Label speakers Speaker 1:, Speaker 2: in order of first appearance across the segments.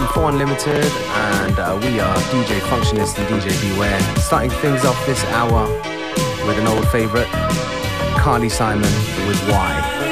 Speaker 1: from 4 Unlimited, and uh, we are DJ Functionist and DJ Beware. Starting things off this hour with an old favorite, Carly Simon with Why.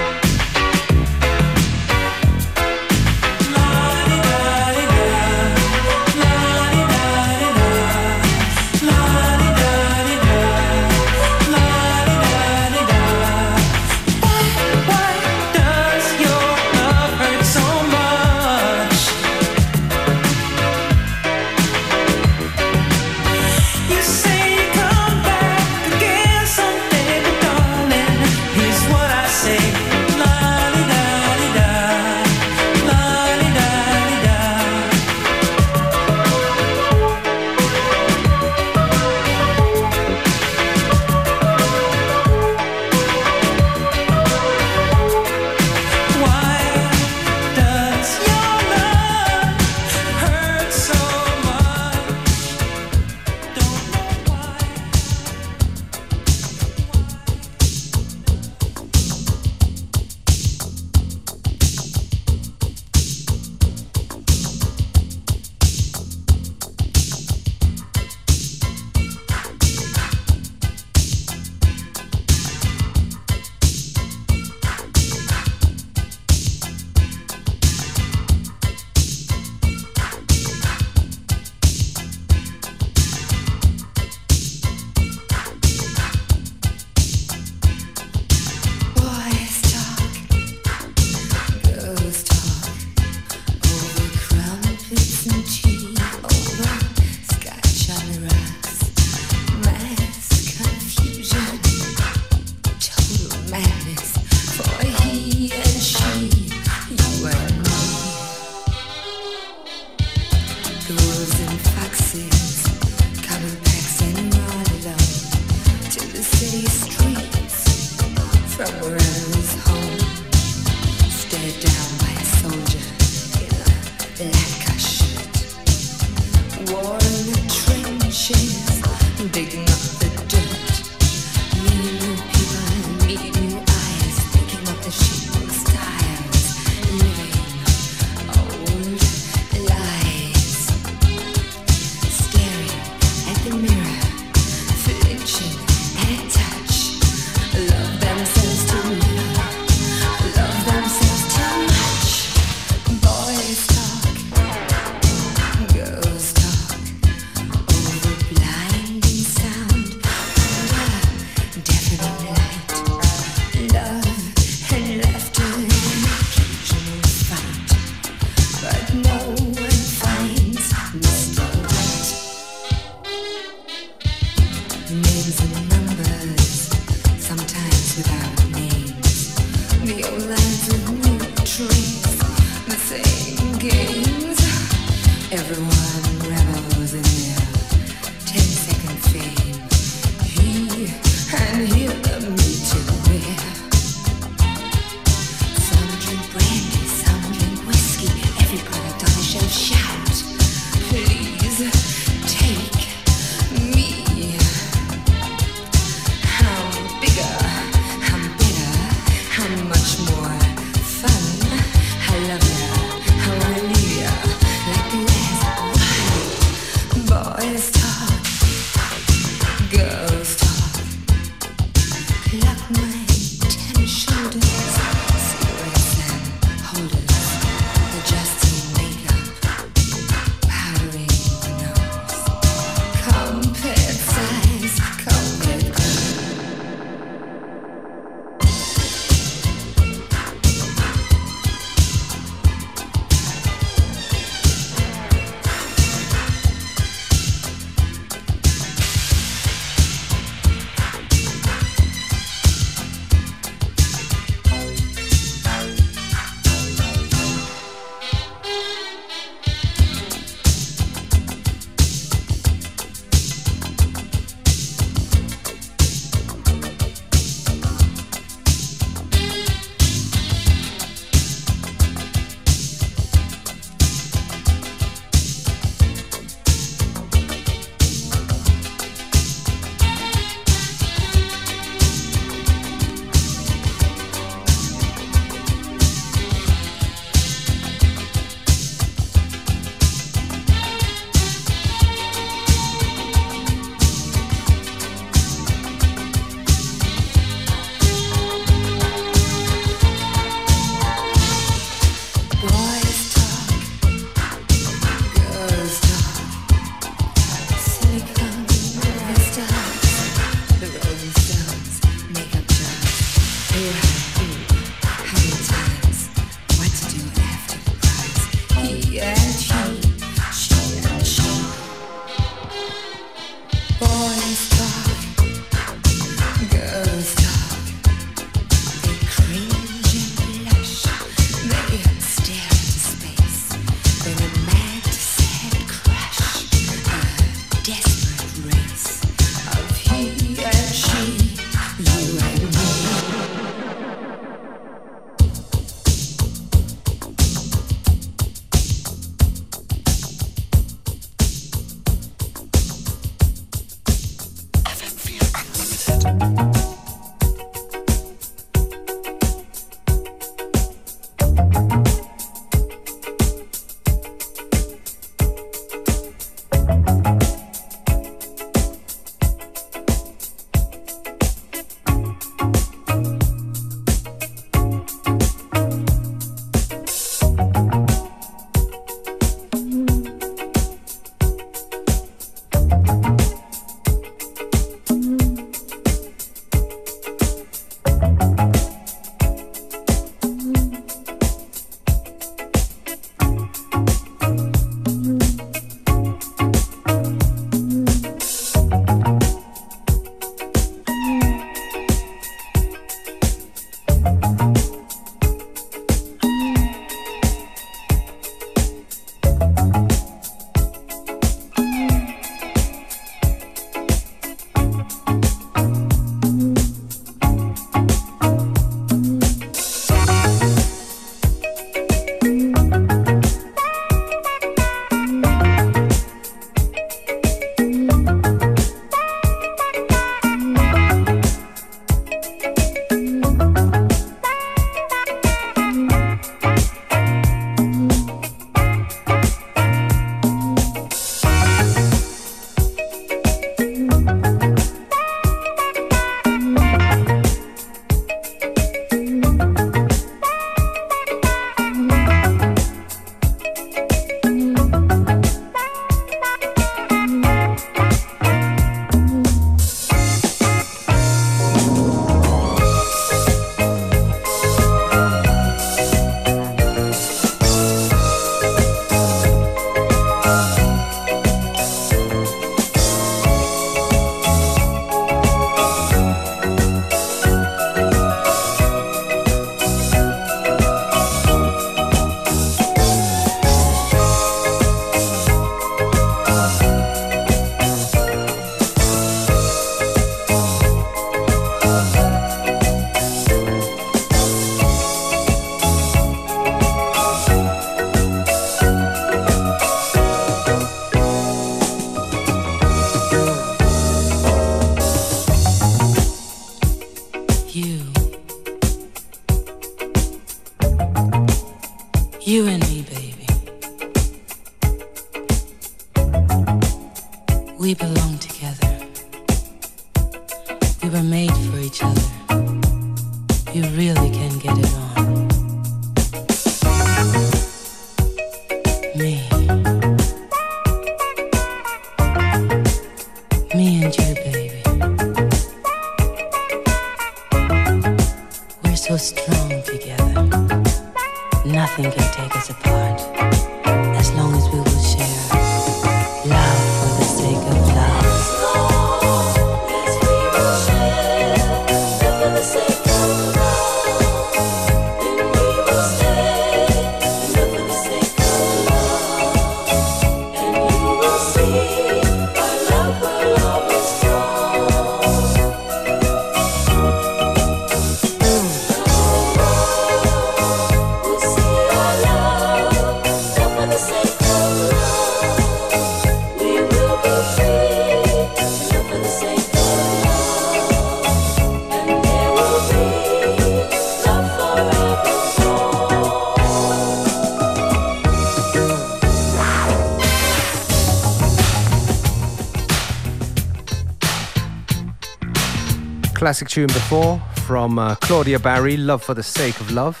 Speaker 1: Classic tune before from uh, Claudja Barry, Love for the Sake of Love.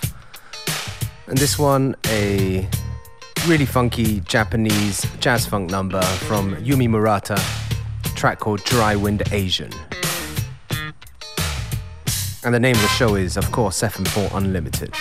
Speaker 1: And this one, a really funky Japanese jazz funk number from Yumi Murata, track called Dry Wind Asian. And the name of the show is, of course, FM4 Unlimited.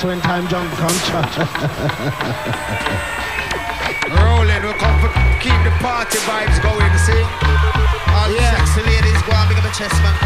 Speaker 2: Kind when time jump come Rolling, we come for
Speaker 3: keep the party vibes going, see? All the sexy ladies go and big up a chest man,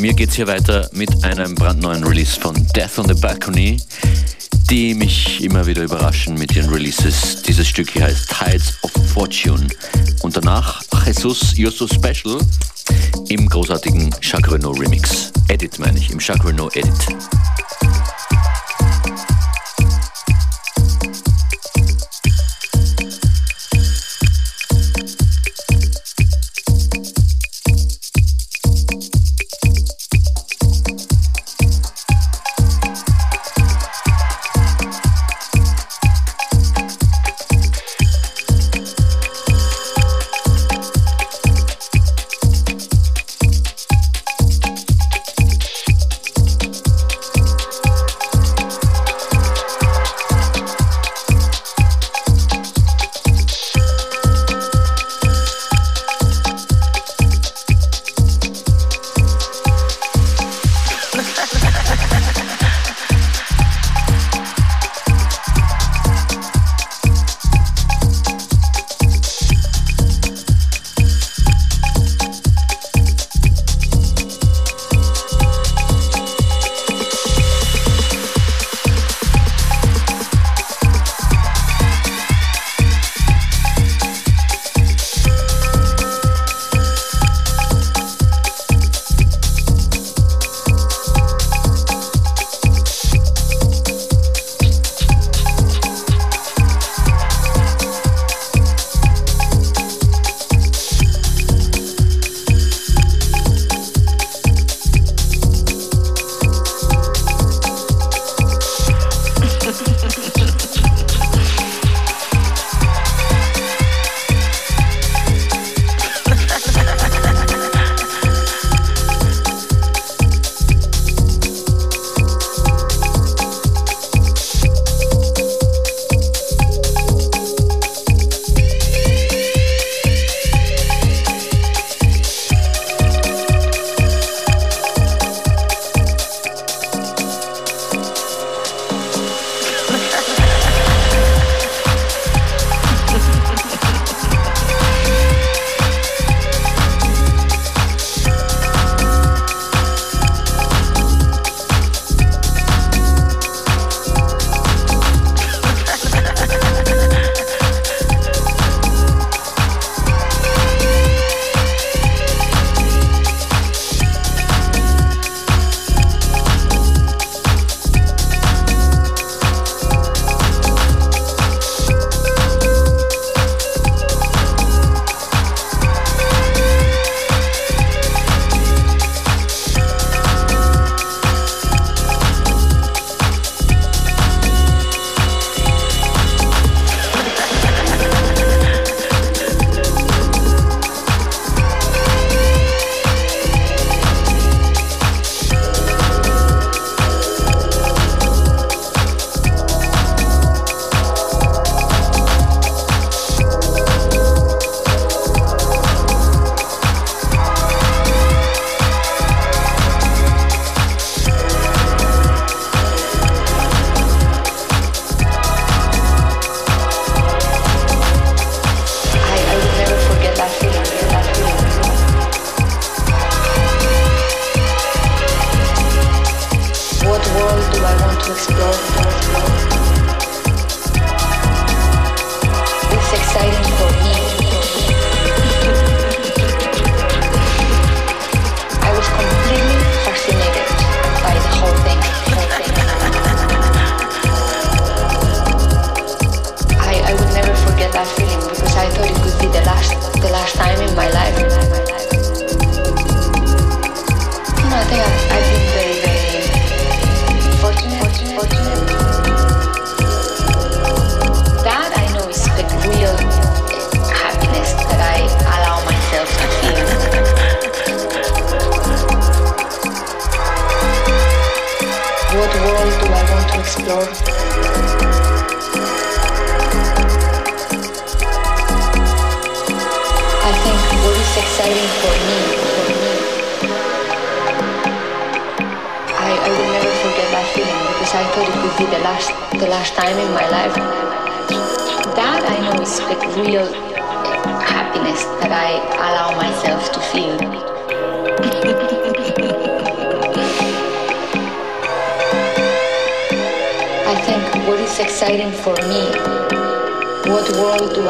Speaker 4: mir geht's hier weiter mit einem brandneuen Release von Death on the Balcony, die mich immer wieder überraschen mit ihren Releases. Dieses Stück hier heißt Tides of Fortune. Und danach Jesus You're So Special im großartigen Jacques Renault Remix. Edit meine ich, im Jacques Renault Edit.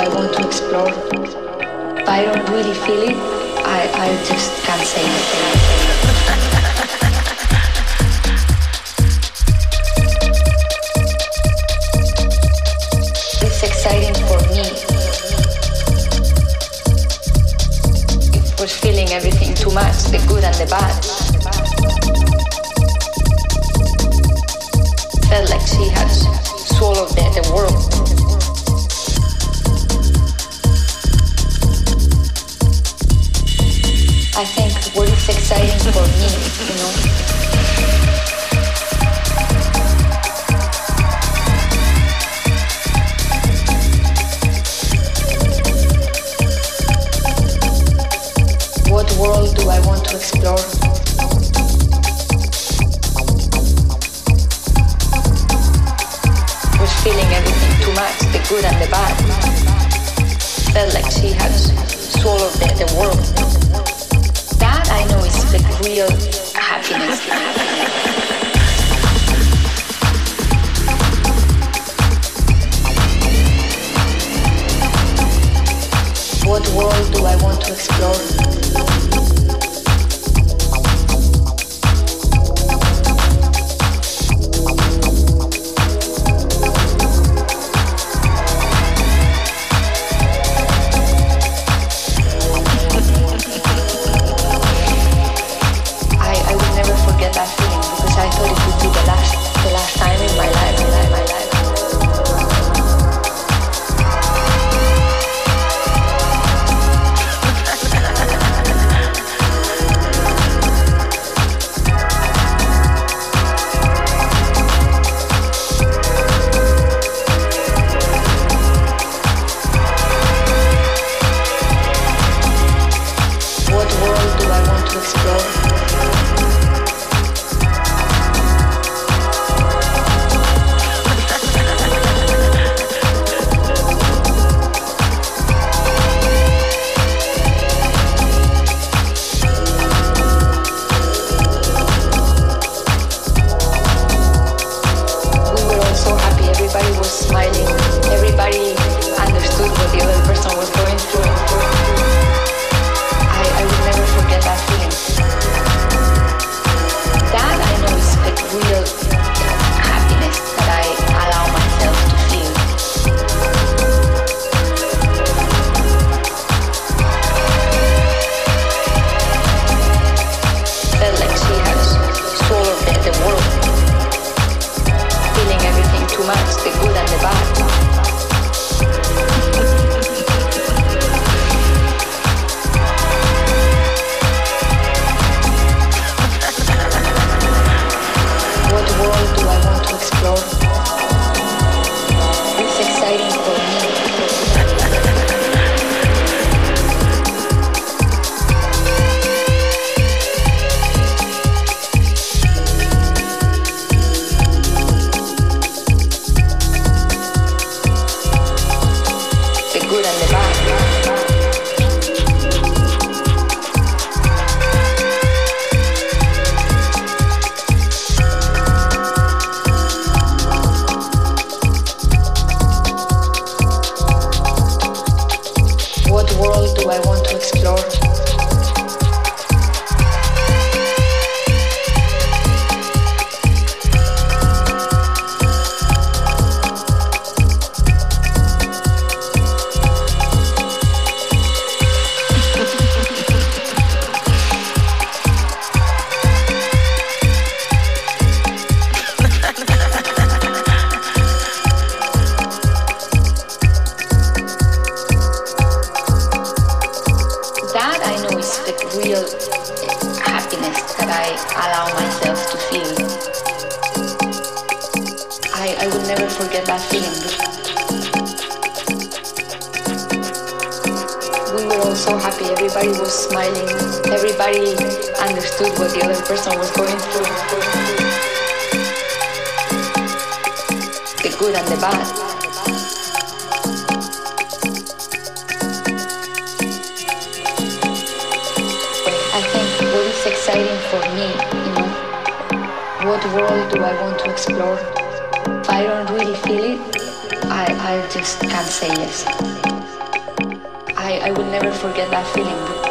Speaker 5: I want to explore. If I don't really feel it, I, I just can't say anything. world do I want to explore? Feeling everything too much, the good and the bad. Felt like she swallowed the world. That I know is the real happiness. What world do I want to explore? Allow myself to feel. I, I will never forget that feeling. We were all so happy, everybody was smiling, everybody understood what the other person was going through. The good and the bad. What world do I want to explore? If I don't really feel it, I, I just can't say yes. I, I will never forget that feeling.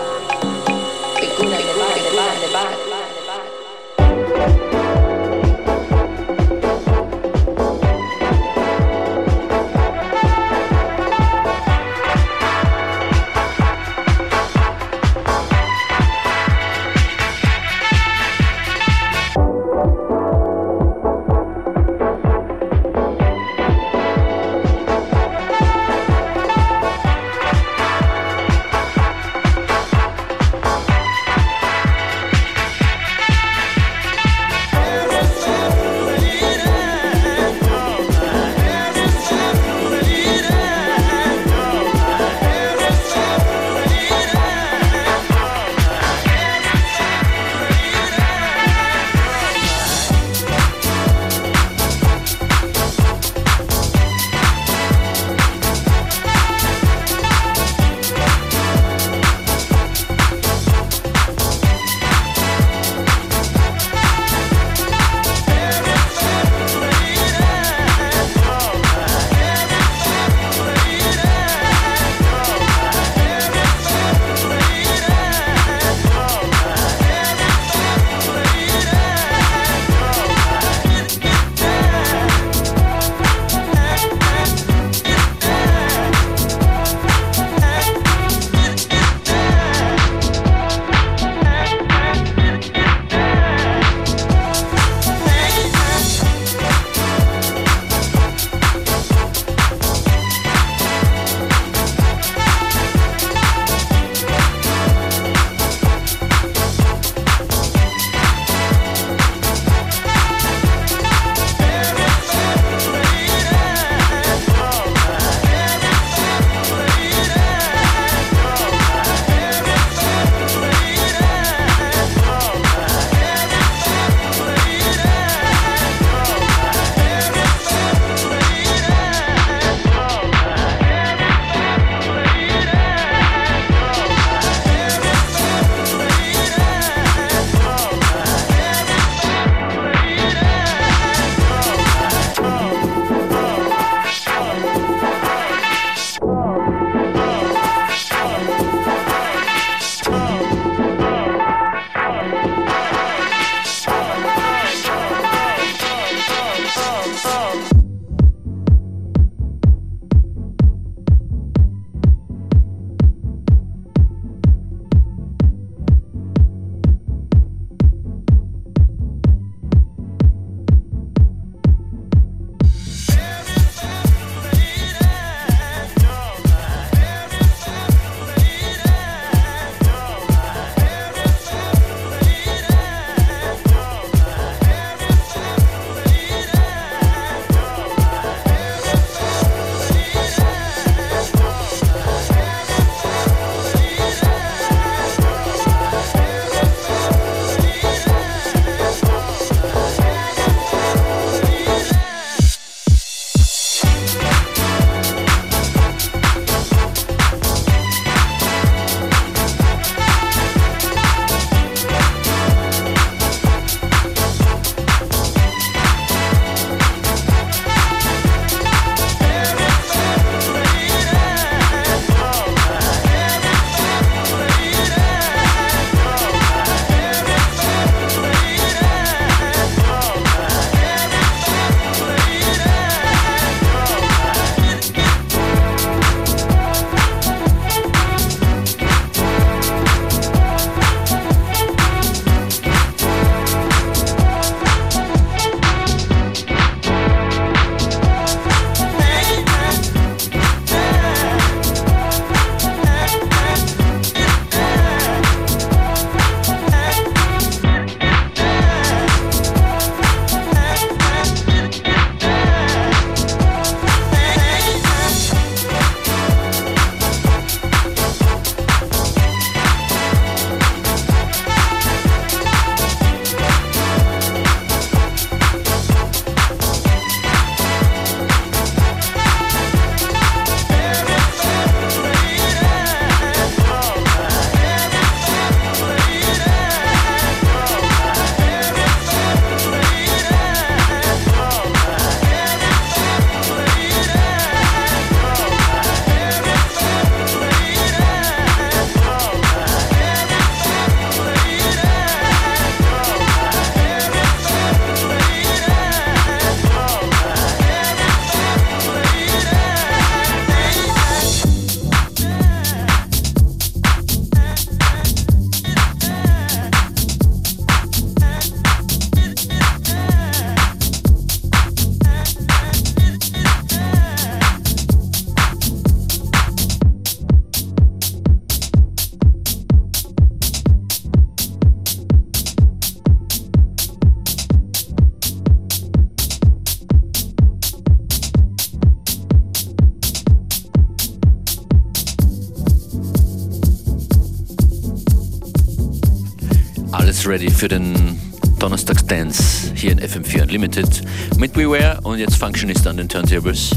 Speaker 4: Ready für den Donnerstags Dance hier in FM4 Unlimited mit Beware und jetzt Functionist an den Turntables.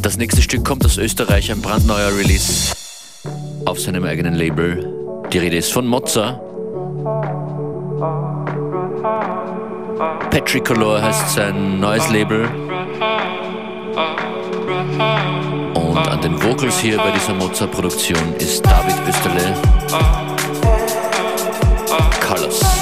Speaker 4: Das nächste Stück kommt aus Österreich, ein brandneuer Release auf seinem eigenen Label. Die Rede ist von Mozza. Petricolor heißt sein neues Label. Und an den Vocals hier bei dieser Mozart-Produktion ist David Österle. Colors.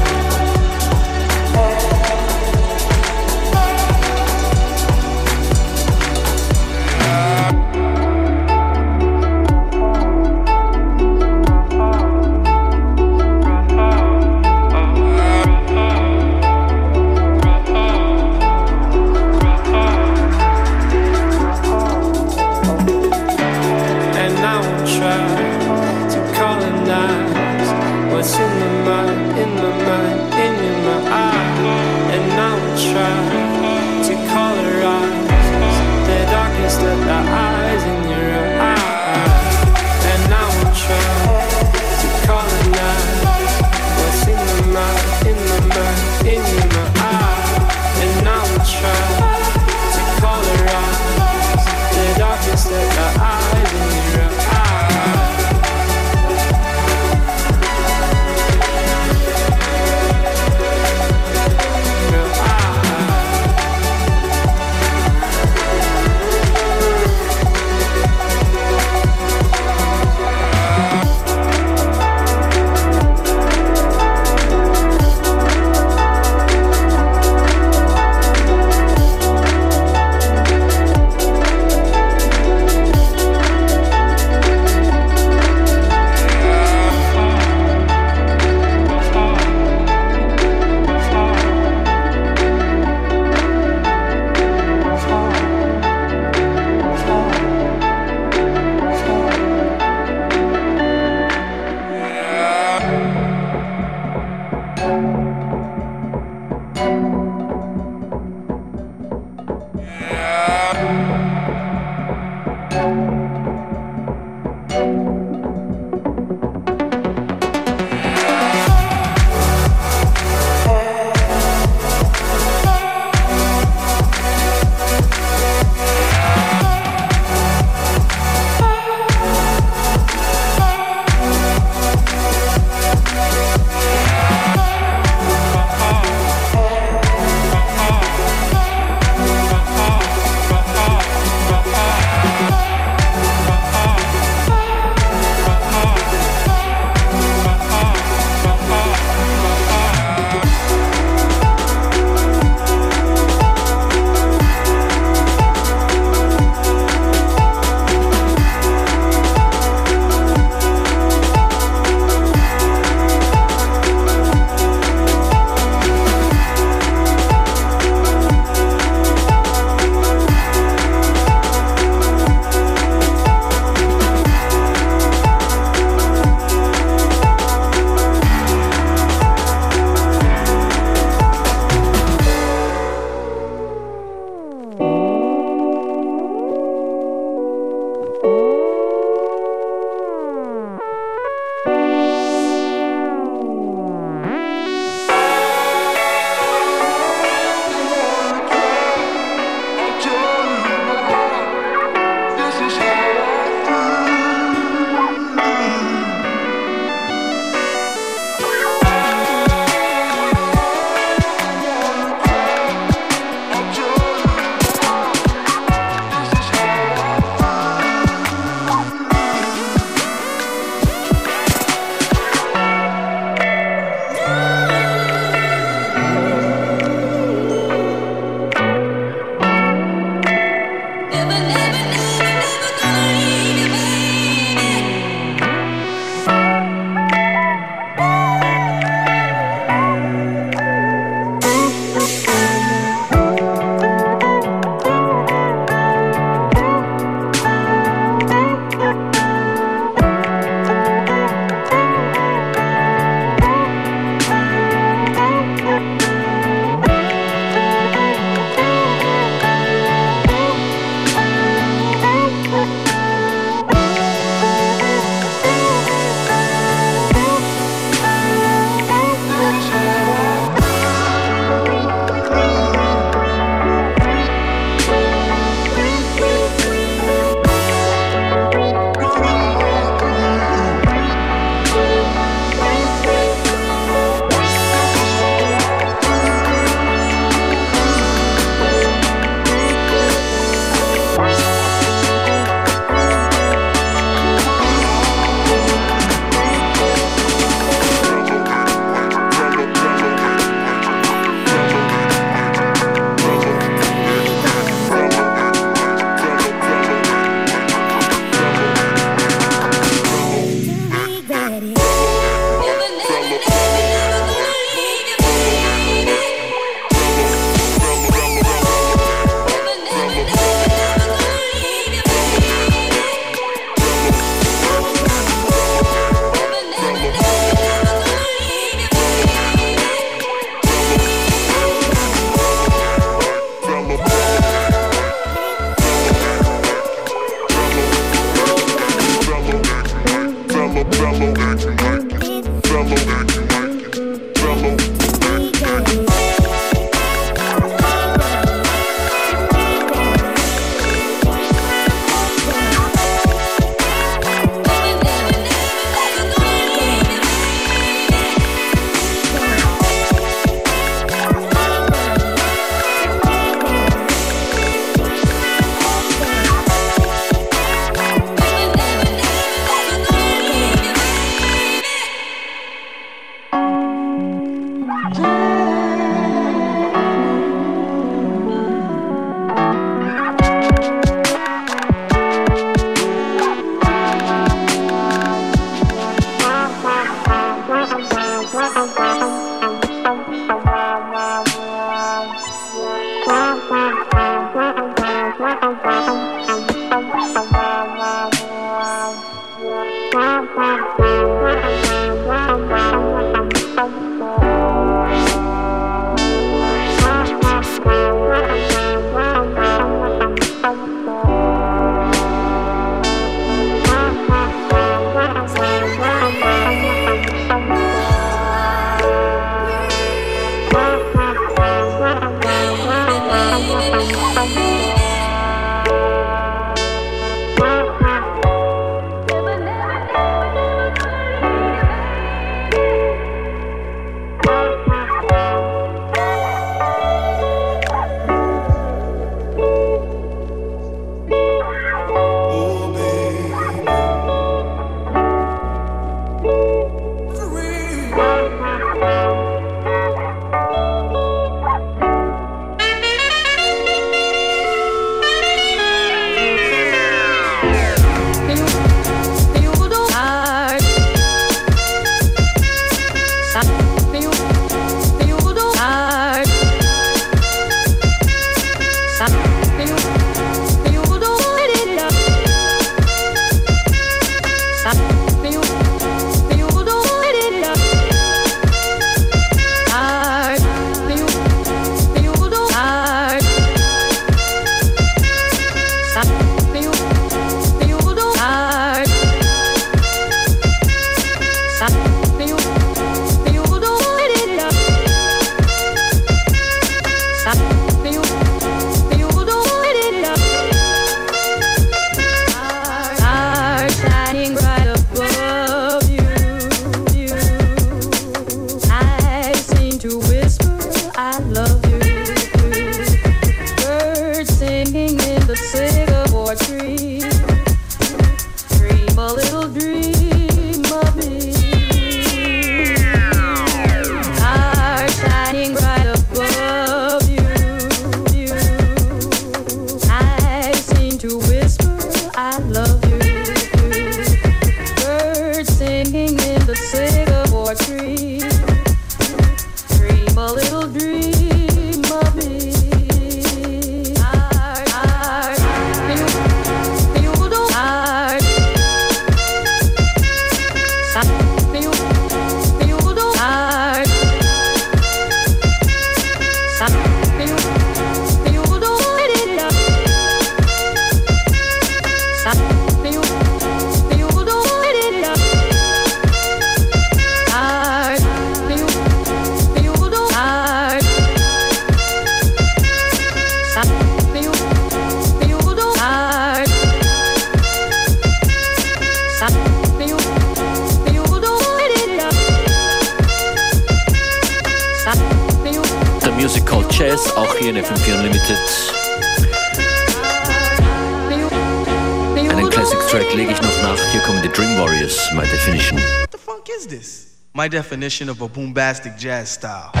Speaker 6: Definition of a boombastic jazz style.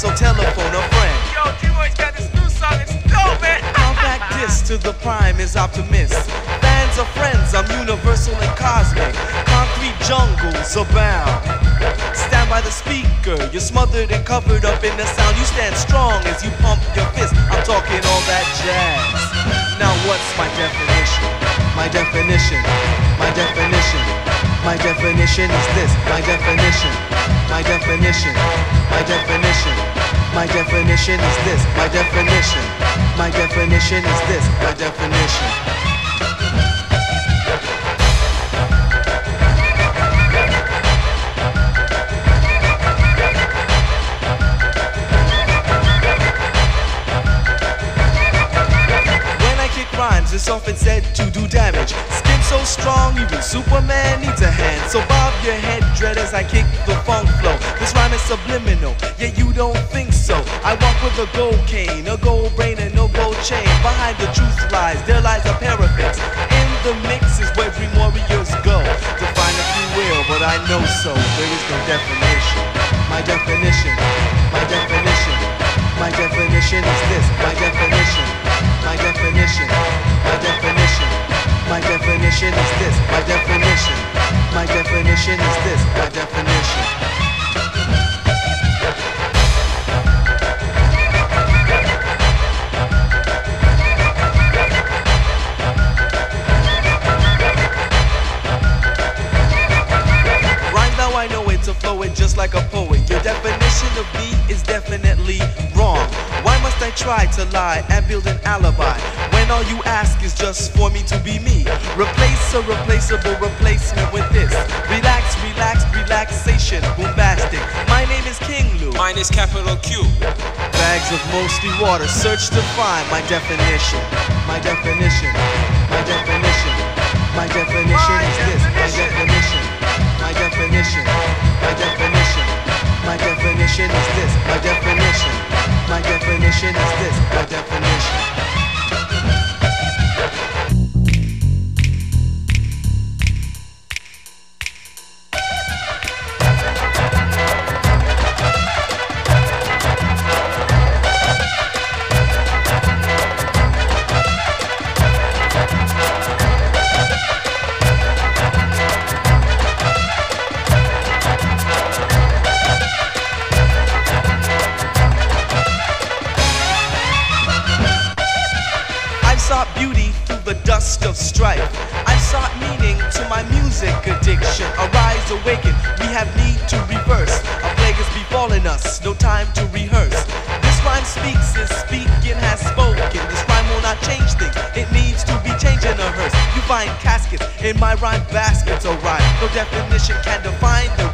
Speaker 6: so telephone a friend.
Speaker 7: Yo, T-Boy's got this new song, it's dope, man. I'll
Speaker 6: to the prime is optimist. Fans are friends, I'm universal and cosmic. Concrete jungles abound. Stand by the speaker, you're smothered and covered up in the sound. You stand strong as you pump your fist. I'm talking all that jazz. Now what's my definition? My definition, my definition, my definition is this. My definition, my definition my definition, my definition is this. My definition, my definition is this. My definition. When I kick rhymes, it's often said to do damage. So strong, even Superman needs a hand. So bob your head, dread, as I kick the funk flow. This rhyme is subliminal, yet you don't think so. I walk with a gold cane, a gold brain, and no gold chain. Behind the truth lies, there lies a parapet. In the mix is where dream warriors go. To find if you will, but I know so. There is no definition. My definition, my definition, my definition is this. My definition, my definition, my definition, my definition is this. My definition, my definition is this. My definition. Right now I know it to flow it just like a poet. Your definition of me is definitely wrong. Why must I try to lie and build an alibi when all you ask is just for me to be me? Replace a replaceable replacement with this. Relax, relax, relaxation, bombastic. My name is King Lou. Mine
Speaker 7: is capital Q.
Speaker 6: Bags of mostly water. Search to find my definition. My definition. My definition. My definition is this. My definition. My definition. My definition. My definition is this. My definition. My definition is this. My definition. In my rhyme baskets, alright. No definition can define, definition?